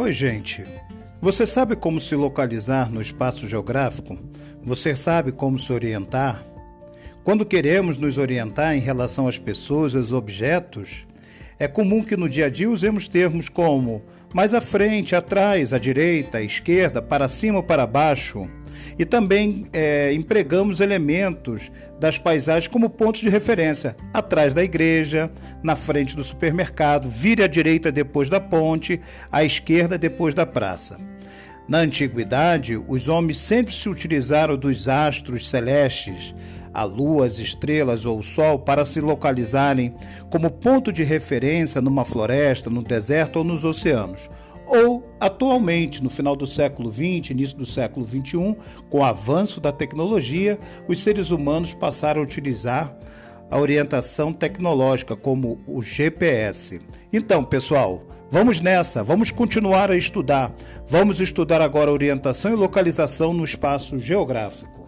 Oi, gente. Você sabe como se localizar no espaço geográfico? Você sabe como se orientar? Quando queremos nos orientar em relação às pessoas aos objetos, é comum que no dia a dia usemos termos como mais à frente, atrás, à direita, à esquerda, para cima ou para baixo. E também é, empregamos elementos das paisagens como pontos de referência. Atrás da igreja, na frente do supermercado, vire à direita depois da ponte, à esquerda depois da praça. Na antiguidade, os homens sempre se utilizaram dos astros celestes, a lua, as estrelas ou o sol, para se localizarem como ponto de referência numa floresta, no deserto ou nos oceanos. Ou, atualmente, no final do século XX, início do século XXI, com o avanço da tecnologia, os seres humanos passaram a utilizar a orientação tecnológica, como o GPS. Então, pessoal, vamos nessa, vamos continuar a estudar. Vamos estudar agora orientação e localização no espaço geográfico.